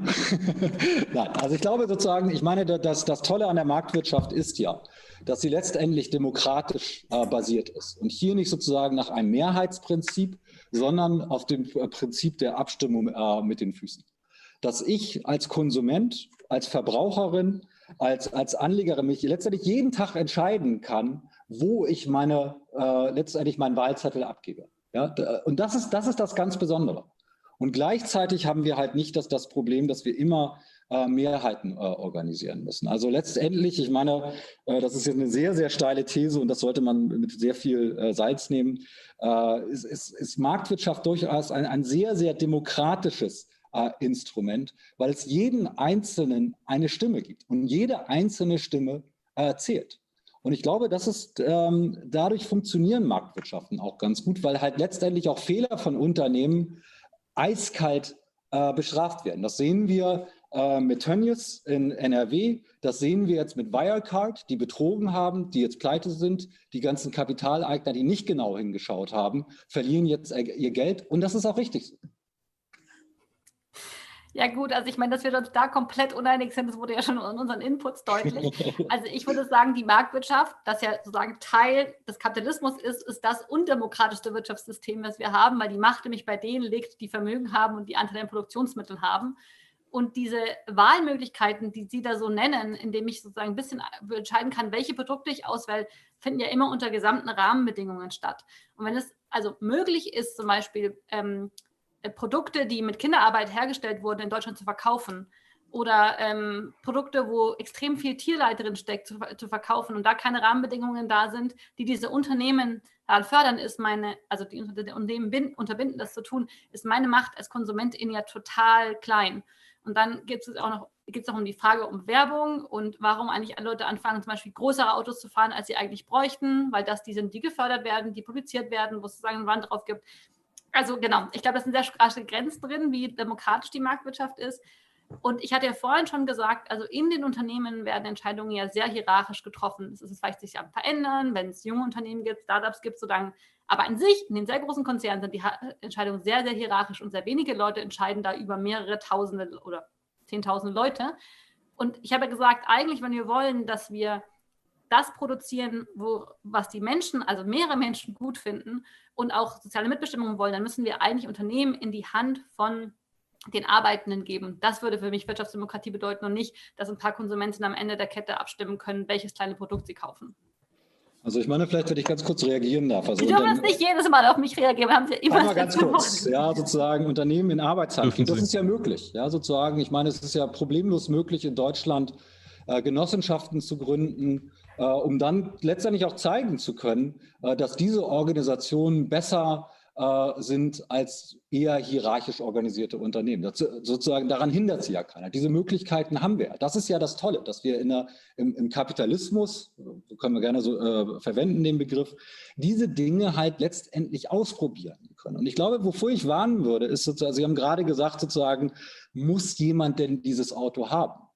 nein. Also ich glaube sozusagen, ich meine, das, das Tolle an der Marktwirtschaft ist ja, dass sie letztendlich demokratisch äh, basiert ist und hier nicht sozusagen nach einem Mehrheitsprinzip, sondern auf dem Prinzip der Abstimmung äh, mit den Füßen. Dass ich als Konsument, als Verbraucherin, als, als Anlegerin mich letztendlich jeden Tag entscheiden kann, wo ich meine, äh, letztendlich meinen Wahlzettel abgebe. Ja, und das ist, das ist das ganz Besondere. Und gleichzeitig haben wir halt nicht das, das Problem, dass wir immer äh, Mehrheiten äh, organisieren müssen. Also letztendlich, ich meine, äh, das ist jetzt eine sehr, sehr steile These und das sollte man mit sehr viel äh, Salz nehmen, äh, ist, ist, ist, Marktwirtschaft durchaus ein, ein sehr, sehr demokratisches äh, Instrument, weil es jeden Einzelnen eine Stimme gibt und jede einzelne Stimme zählt. Und ich glaube, das ist, ähm, dadurch funktionieren Marktwirtschaften auch ganz gut, weil halt letztendlich auch Fehler von Unternehmen eiskalt äh, bestraft werden. Das sehen wir äh, mit Tönnies in NRW, das sehen wir jetzt mit Wirecard, die betrogen haben, die jetzt pleite sind. Die ganzen Kapitaleigner, die nicht genau hingeschaut haben, verlieren jetzt ihr Geld. Und das ist auch richtig. Ja gut, also ich meine, dass wir uns da komplett uneinig sind, das wurde ja schon in unseren Inputs deutlich. Also ich würde sagen, die Marktwirtschaft, das ja sozusagen Teil des Kapitalismus ist, ist das undemokratischste Wirtschaftssystem, was wir haben, weil die Macht nämlich bei denen liegt, die Vermögen haben und die Anteile an Produktionsmitteln haben. Und diese Wahlmöglichkeiten, die Sie da so nennen, indem ich sozusagen ein bisschen entscheiden kann, welche Produkte ich auswähle, finden ja immer unter gesamten Rahmenbedingungen statt. Und wenn es also möglich ist, zum Beispiel ähm, äh, Produkte, die mit Kinderarbeit hergestellt wurden, in Deutschland zu verkaufen oder ähm, Produkte, wo extrem viel Tierleid drin steckt, zu, zu, verkaufen und da keine Rahmenbedingungen da sind, die diese Unternehmen daran fördern, ist meine, also die Unternehmen unterbinden, das zu tun, ist meine Macht als Konsumentin ja total klein. Und dann gibt es auch noch geht es auch um die Frage um Werbung und warum eigentlich Leute anfangen, zum Beispiel größere Autos zu fahren, als sie eigentlich bräuchten, weil das die sind, die gefördert werden, die publiziert werden, wo es sozusagen eine Wand drauf gibt. Also genau, ich glaube, das sind sehr starke Grenzen drin, wie demokratisch die Marktwirtschaft ist. Und ich hatte ja vorhin schon gesagt, also in den Unternehmen werden Entscheidungen ja sehr hierarchisch getroffen. Es ist vielleicht sich ja verändern, wenn es junge Unternehmen gibt, Startups gibt, solange. Aber an sich, in den sehr großen Konzernen sind die Entscheidungen sehr, sehr hierarchisch und sehr wenige Leute entscheiden da über mehrere Tausende oder Zehntausende Leute. Und ich habe ja gesagt, eigentlich, wenn wir wollen, dass wir das produzieren, wo, was die Menschen, also mehrere Menschen gut finden und auch soziale Mitbestimmung wollen, dann müssen wir eigentlich Unternehmen in die Hand von den Arbeitenden geben. Das würde für mich Wirtschaftsdemokratie bedeuten und nicht, dass ein paar Konsumenten am Ende der Kette abstimmen können, welches kleine Produkt sie kaufen. Also ich meine, vielleicht, wenn ich ganz kurz reagieren darf. Also Sie dürfen jetzt nicht jedes Mal auf mich reagieren, haben Sie immer mal ganz kurz, ja, sozusagen Unternehmen in Arbeitshandel. Das ist ja möglich, ja, sozusagen. Ich meine, es ist ja problemlos möglich in Deutschland, äh, Genossenschaften zu gründen, äh, um dann letztendlich auch zeigen zu können, äh, dass diese Organisationen besser äh, sind als eher hierarchisch organisierte Unternehmen. Das, sozusagen daran hindert sie ja keiner. Diese Möglichkeiten haben wir. Das ist ja das Tolle, dass wir in der, im, im Kapitalismus, können wir gerne so äh, verwenden den Begriff, diese Dinge halt letztendlich ausprobieren können. Und ich glaube, wovor ich warnen würde, ist sozusagen, Sie haben gerade gesagt, sozusagen, muss jemand denn dieses Auto haben?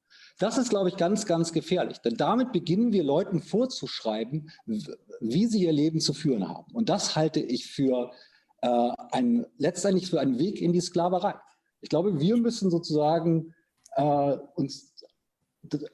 Das ist, glaube ich, ganz, ganz gefährlich. Denn damit beginnen wir Leuten vorzuschreiben, wie sie ihr Leben zu führen haben. Und das halte ich für äh, ein, letztendlich für einen Weg in die Sklaverei. Ich glaube, wir müssen sozusagen äh, uns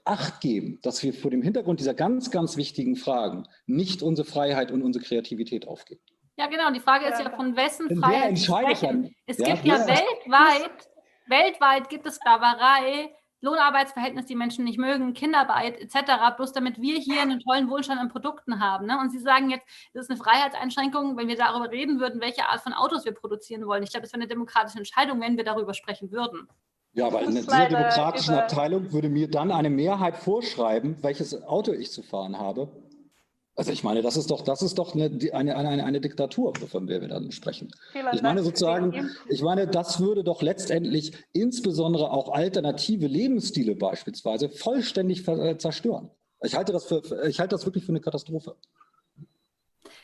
Acht geben, dass wir vor dem Hintergrund dieser ganz, ganz wichtigen Fragen nicht unsere Freiheit und unsere Kreativität aufgeben. Ja, genau. Die Frage ist ja, von wessen Denn Freiheit sprechen. Es ja, gibt ja weltweit, weltweit gibt es Sklaverei Lohnarbeitsverhältnis, die Menschen nicht mögen, Kinderarbeit etc., bloß damit wir hier einen tollen Wohlstand an Produkten haben. Ne? Und Sie sagen jetzt, das ist eine Freiheitseinschränkung, wenn wir darüber reden würden, welche Art von Autos wir produzieren wollen. Ich glaube, es wäre eine demokratische Entscheidung, wenn wir darüber sprechen würden. Ja, aber in dieser demokratischen Abteilung würde mir dann eine Mehrheit vorschreiben, welches Auto ich zu fahren habe. Also ich meine, das ist doch, das ist doch eine, eine, eine, eine Diktatur, von der wir dann sprechen. Vielen ich meine sozusagen, ich meine, das würde doch letztendlich insbesondere auch alternative Lebensstile beispielsweise vollständig äh, zerstören. Ich halte das, für, ich halte das wirklich für eine Katastrophe.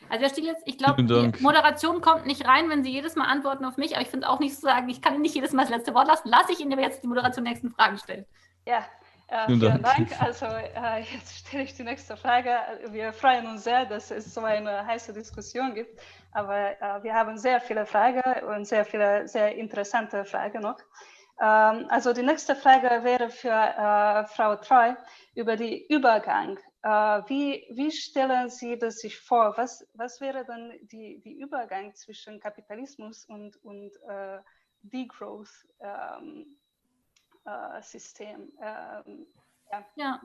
Also Herr Stieglitz, ich glaube, die Moderation kommt nicht rein, wenn Sie jedes Mal antworten auf mich, aber ich finde auch nicht zu sagen, ich kann Ihnen nicht jedes Mal das letzte Wort lassen. Lasse ich Ihnen aber jetzt die Moderation nächsten Fragen stellen. Ja, äh, vielen Dank. Dank. Also äh, jetzt stelle ich die nächste Frage. Wir freuen uns sehr, dass es so eine heiße Diskussion gibt. Aber äh, wir haben sehr viele Fragen und sehr viele sehr interessante Fragen noch. Ähm, also die nächste Frage wäre für äh, Frau Treu über den Übergang. Äh, wie, wie stellen Sie das sich vor? Was, was wäre dann die, die Übergang zwischen Kapitalismus und, und äh, Degrowth? Ähm, äh, System. Ähm, ja. ja.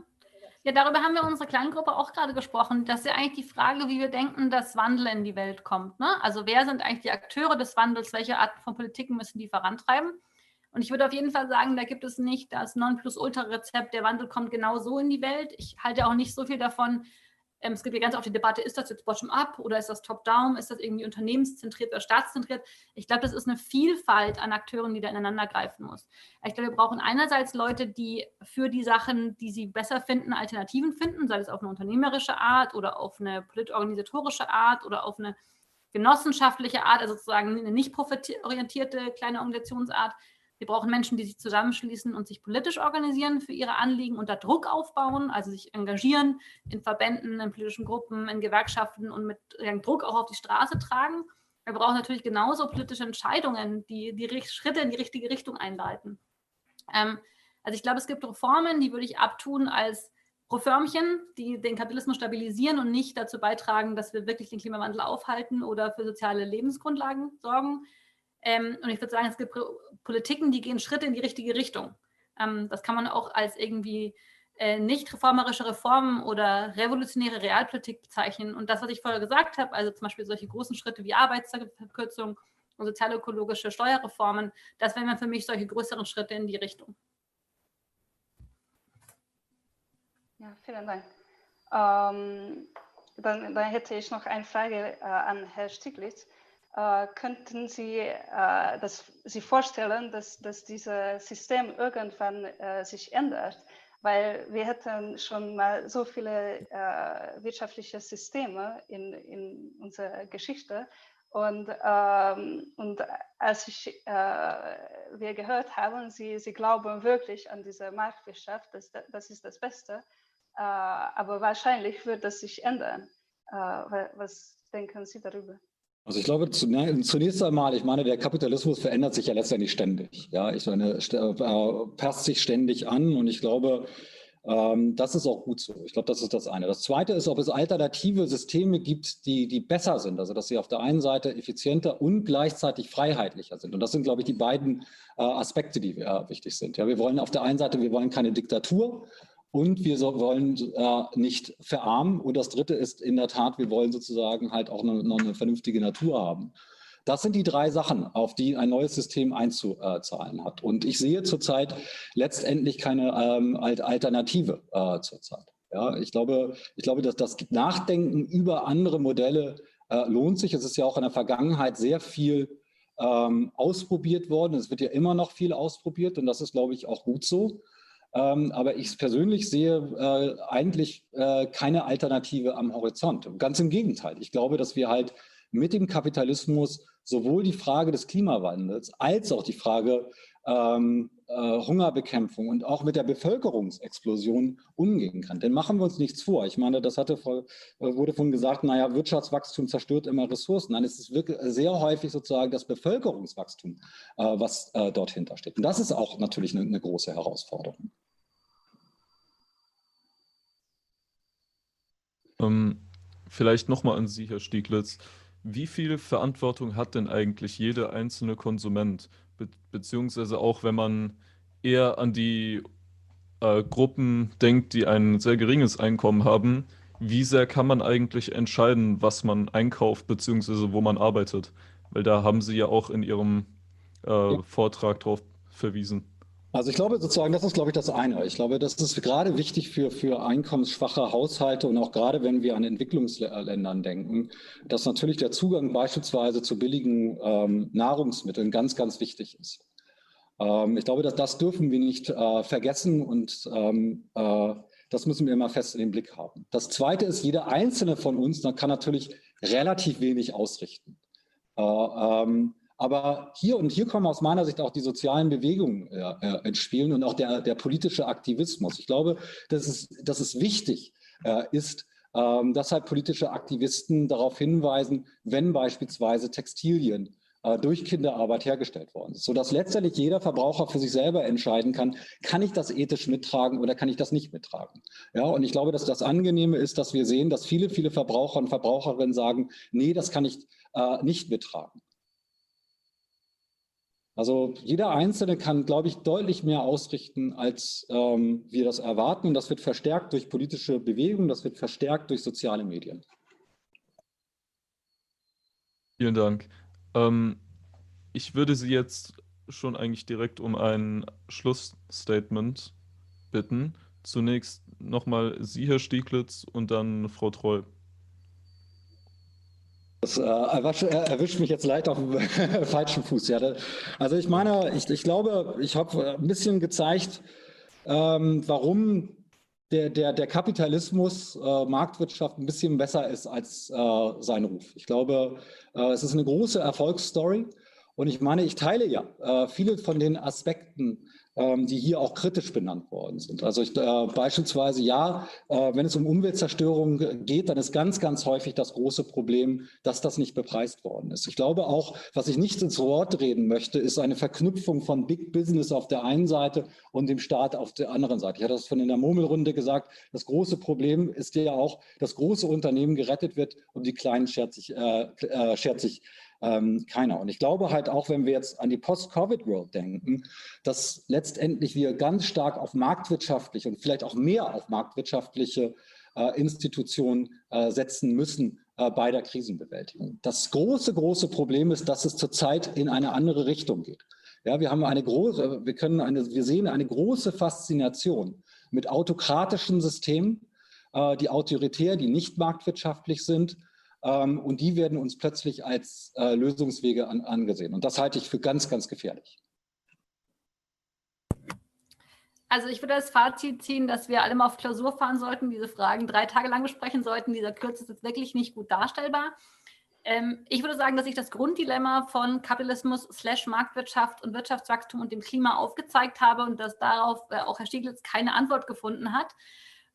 Ja, darüber haben wir in unserer Kleingruppe auch gerade gesprochen. Das ist ja eigentlich die Frage, wie wir denken, dass Wandel in die Welt kommt. Ne? Also wer sind eigentlich die Akteure des Wandels? Welche Arten von Politiken müssen die vorantreiben? Und ich würde auf jeden Fall sagen, da gibt es nicht das Nonplusultra-Rezept, der Wandel kommt genau so in die Welt. Ich halte auch nicht so viel davon, ähm, es gibt ja ganz oft die Debatte, ist das jetzt bottom-up oder ist das top-down? Ist das irgendwie unternehmenszentriert oder staatszentriert? Ich glaube, das ist eine Vielfalt an Akteuren, die da ineinander greifen muss. Ich glaube, wir brauchen einerseits Leute, die für die Sachen, die sie besser finden, Alternativen finden, sei es auf eine unternehmerische Art oder auf eine politisch-organisatorische Art oder auf eine genossenschaftliche Art, also sozusagen eine nicht profitorientierte kleine Organisationsart. Wir brauchen Menschen, die sich zusammenschließen und sich politisch organisieren für ihre Anliegen, unter Druck aufbauen, also sich engagieren in Verbänden, in politischen Gruppen, in Gewerkschaften und mit Druck auch auf die Straße tragen. Wir brauchen natürlich genauso politische Entscheidungen, die die Schritte in die richtige Richtung einleiten. Ähm, also ich glaube, es gibt Reformen, die würde ich abtun als Reformchen, die den Kapitalismus stabilisieren und nicht dazu beitragen, dass wir wirklich den Klimawandel aufhalten oder für soziale Lebensgrundlagen sorgen. Ähm, und ich würde sagen, es gibt Politiken, die gehen Schritte in die richtige Richtung. Ähm, das kann man auch als irgendwie äh, nicht reformerische Reformen oder revolutionäre Realpolitik bezeichnen. Und das, was ich vorher gesagt habe, also zum Beispiel solche großen Schritte wie Arbeitszeitverkürzung und sozialökologische Steuerreformen, das wären für mich solche größeren Schritte in die Richtung. Ja, vielen Dank. Ähm, dann, dann, hätte ich noch eine Frage äh, an Herrn Stiglitz. Äh, könnten Sie äh, das, Sie vorstellen, dass, dass dieses System irgendwann äh, sich ändert? Weil wir hätten schon mal so viele äh, wirtschaftliche Systeme in, in unserer Geschichte. Und, ähm, und als ich, äh, wir gehört haben, Sie, Sie glauben wirklich an diese Marktwirtschaft, das, das ist das Beste. Äh, aber wahrscheinlich wird das sich ändern. was denken Sie darüber? Also ich glaube, zunächst einmal, ich meine, der Kapitalismus verändert sich ja letztendlich ständig. Ja, ich meine, äh, passt sich ständig an und ich glaube, ähm, das ist auch gut so. Ich glaube, das ist das eine. Das zweite ist, ob es alternative Systeme gibt, die, die besser sind. Also, dass sie auf der einen Seite effizienter und gleichzeitig freiheitlicher sind. Und das sind, glaube ich, die beiden äh, Aspekte, die äh, wichtig sind. Ja, wir wollen auf der einen Seite, wir wollen keine Diktatur und wir so, wollen äh, nicht verarmen. Und das Dritte ist in der Tat, wir wollen sozusagen halt auch eine, noch eine vernünftige Natur haben. Das sind die drei Sachen, auf die ein neues System einzuzahlen hat. Und ich sehe zurzeit letztendlich keine ähm, Alternative äh, zurzeit. Ja, ich glaube, ich glaube, dass das Nachdenken über andere Modelle äh, lohnt sich. Es ist ja auch in der Vergangenheit sehr viel ähm, ausprobiert worden. Es wird ja immer noch viel ausprobiert und das ist, glaube ich, auch gut so. Ähm, aber ich persönlich sehe äh, eigentlich äh, keine Alternative am Horizont. Ganz im Gegenteil. Ich glaube, dass wir halt mit dem Kapitalismus sowohl die Frage des Klimawandels als auch die Frage ähm, äh, Hungerbekämpfung und auch mit der Bevölkerungsexplosion umgehen kann. Denn machen wir uns nichts vor. Ich meine, das hatte, äh, wurde von gesagt, naja, Wirtschaftswachstum zerstört immer Ressourcen. Nein, es ist wirklich sehr häufig sozusagen das Bevölkerungswachstum, äh, was äh, dort hintersteht. Und das ist auch natürlich eine, eine große Herausforderung. Ähm, vielleicht nochmal an Sie, Herr Stieglitz. Wie viel Verantwortung hat denn eigentlich jeder einzelne Konsument? Be beziehungsweise auch, wenn man eher an die äh, Gruppen denkt, die ein sehr geringes Einkommen haben, wie sehr kann man eigentlich entscheiden, was man einkauft, beziehungsweise wo man arbeitet? Weil da haben Sie ja auch in Ihrem äh. Vortrag darauf verwiesen. Also ich glaube sozusagen, das ist, glaube ich, das eine. Ich glaube, das ist gerade wichtig für, für einkommensschwache Haushalte und auch gerade wenn wir an Entwicklungsländern denken, dass natürlich der Zugang beispielsweise zu billigen ähm, Nahrungsmitteln ganz, ganz wichtig ist. Ähm, ich glaube, dass das dürfen wir nicht äh, vergessen und ähm, äh, das müssen wir immer fest in den Blick haben. Das Zweite ist, jeder Einzelne von uns kann natürlich relativ wenig ausrichten. Äh, ähm, aber hier und hier kommen aus meiner Sicht auch die sozialen Bewegungen äh, äh, ins Spiel und auch der, der politische Aktivismus. Ich glaube, dass es, dass es wichtig äh, ist, ähm, dass halt politische Aktivisten darauf hinweisen, wenn beispielsweise Textilien äh, durch Kinderarbeit hergestellt worden ist, sodass letztendlich jeder Verbraucher für sich selber entscheiden kann, kann ich das ethisch mittragen oder kann ich das nicht mittragen. Ja, und ich glaube, dass das Angenehme ist, dass wir sehen, dass viele, viele Verbraucher und Verbraucherinnen sagen, nee, das kann ich äh, nicht mittragen. Also jeder Einzelne kann, glaube ich, deutlich mehr ausrichten, als ähm, wir das erwarten. Und das wird verstärkt durch politische Bewegungen, das wird verstärkt durch soziale Medien. Vielen Dank. Ähm, ich würde Sie jetzt schon eigentlich direkt um ein Schlussstatement bitten. Zunächst nochmal Sie, Herr Stieglitz, und dann Frau Treu. Das äh, erwischt mich jetzt leicht auf dem falschen Fuß. Ja. Also ich meine, ich, ich glaube, ich habe ein bisschen gezeigt, ähm, warum der, der, der Kapitalismus, äh, Marktwirtschaft ein bisschen besser ist als äh, sein Ruf. Ich glaube, äh, es ist eine große Erfolgsstory. Und ich meine, ich teile ja äh, viele von den Aspekten, die hier auch kritisch benannt worden sind. Also ich, äh, beispielsweise, ja, äh, wenn es um Umweltzerstörung geht, dann ist ganz, ganz häufig das große Problem, dass das nicht bepreist worden ist. Ich glaube auch, was ich nicht ins Wort reden möchte, ist eine Verknüpfung von Big Business auf der einen Seite und dem Staat auf der anderen Seite. Ich hatte das von in der Murmelrunde gesagt. Das große Problem ist ja auch, dass große Unternehmen gerettet wird und die kleinen schert sich, äh, äh schert sich ähm, keiner. Und ich glaube halt auch, wenn wir jetzt an die Post-Covid-World denken, dass letztendlich wir ganz stark auf marktwirtschaftliche und vielleicht auch mehr auf marktwirtschaftliche äh, Institutionen äh, setzen müssen äh, bei der Krisenbewältigung. Das große, große Problem ist, dass es zurzeit in eine andere Richtung geht. Ja, wir haben eine große, wir können eine, wir sehen eine große Faszination mit autokratischen Systemen, äh, die autoritär, die nicht marktwirtschaftlich sind, und die werden uns plötzlich als äh, Lösungswege an, angesehen. Und das halte ich für ganz, ganz gefährlich. Also ich würde das Fazit ziehen, dass wir alle mal auf Klausur fahren sollten, diese Fragen drei Tage lang besprechen sollten. Dieser Kürze ist jetzt wirklich nicht gut darstellbar. Ähm, ich würde sagen, dass sich das Grunddilemma von Kapitalismus slash Marktwirtschaft und Wirtschaftswachstum und dem Klima aufgezeigt habe und dass darauf äh, auch Herr Stieglitz keine Antwort gefunden hat.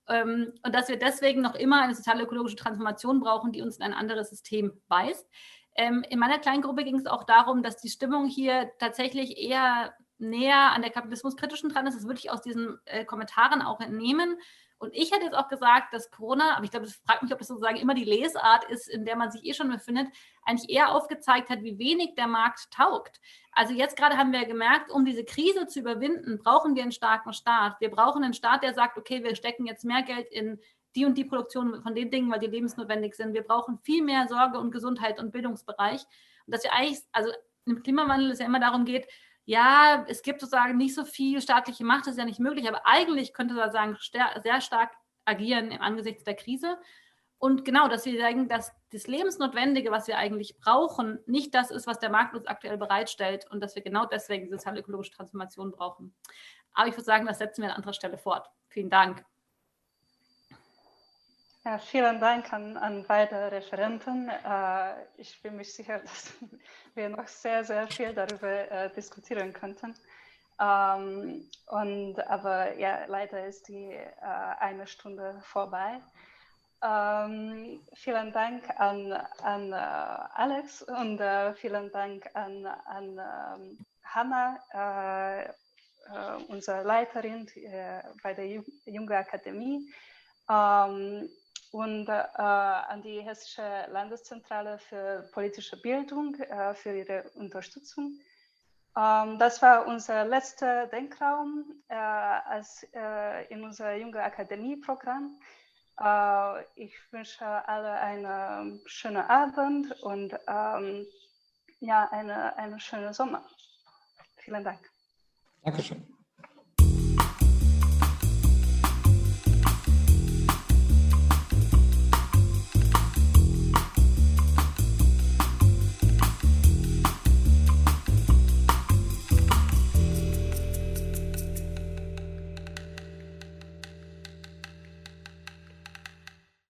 Ähm, und dass wir deswegen noch immer eine soziale ökologische Transformation brauchen, die uns in ein anderes System weist. Ähm, in meiner kleinen Gruppe ging es auch darum, dass die Stimmung hier tatsächlich eher näher an der kapitalismuskritischen dran ist. Das würde ich aus diesen äh, Kommentaren auch entnehmen. Und ich hätte jetzt auch gesagt, dass Corona, aber ich glaube, das fragt mich, ob das sozusagen immer die Lesart ist, in der man sich eh schon befindet, eigentlich eher aufgezeigt hat, wie wenig der Markt taugt. Also jetzt gerade haben wir gemerkt, um diese Krise zu überwinden, brauchen wir einen starken Staat. Wir brauchen einen Staat, der sagt, okay, wir stecken jetzt mehr Geld in die und die Produktion von den Dingen, weil die lebensnotwendig sind. Wir brauchen viel mehr Sorge und Gesundheit und Bildungsbereich. Und dass wir eigentlich, also im Klimawandel es ja immer darum geht, ja, es gibt sozusagen nicht so viel staatliche Macht, das ist ja nicht möglich, aber eigentlich könnte man sagen, sehr stark agieren im Angesichts der Krise. Und genau, dass wir sagen, dass das Lebensnotwendige, was wir eigentlich brauchen, nicht das ist, was der Markt uns aktuell bereitstellt und dass wir genau deswegen sozial-ökologische Transformation brauchen. Aber ich würde sagen, das setzen wir an anderer Stelle fort. Vielen Dank. Ja, vielen Dank an, an beide Referenten. Äh, ich bin mir sicher, dass wir noch sehr, sehr viel darüber äh, diskutieren könnten. Ähm, und, aber ja, leider ist die äh, eine Stunde vorbei. Ähm, vielen Dank an, an uh, Alex und uh, vielen Dank an, an um, Hanna, uh, unsere Leiterin bei der Junge Akademie. Um, und äh, an die Hessische Landeszentrale für politische Bildung äh, für ihre Unterstützung. Ähm, das war unser letzter Denkraum äh, als, äh, in unser Junge Akademie-Programm. Äh, ich wünsche alle einen schönen Abend und ähm, ja, eine, einen schönen Sommer. Vielen Dank. Dankeschön.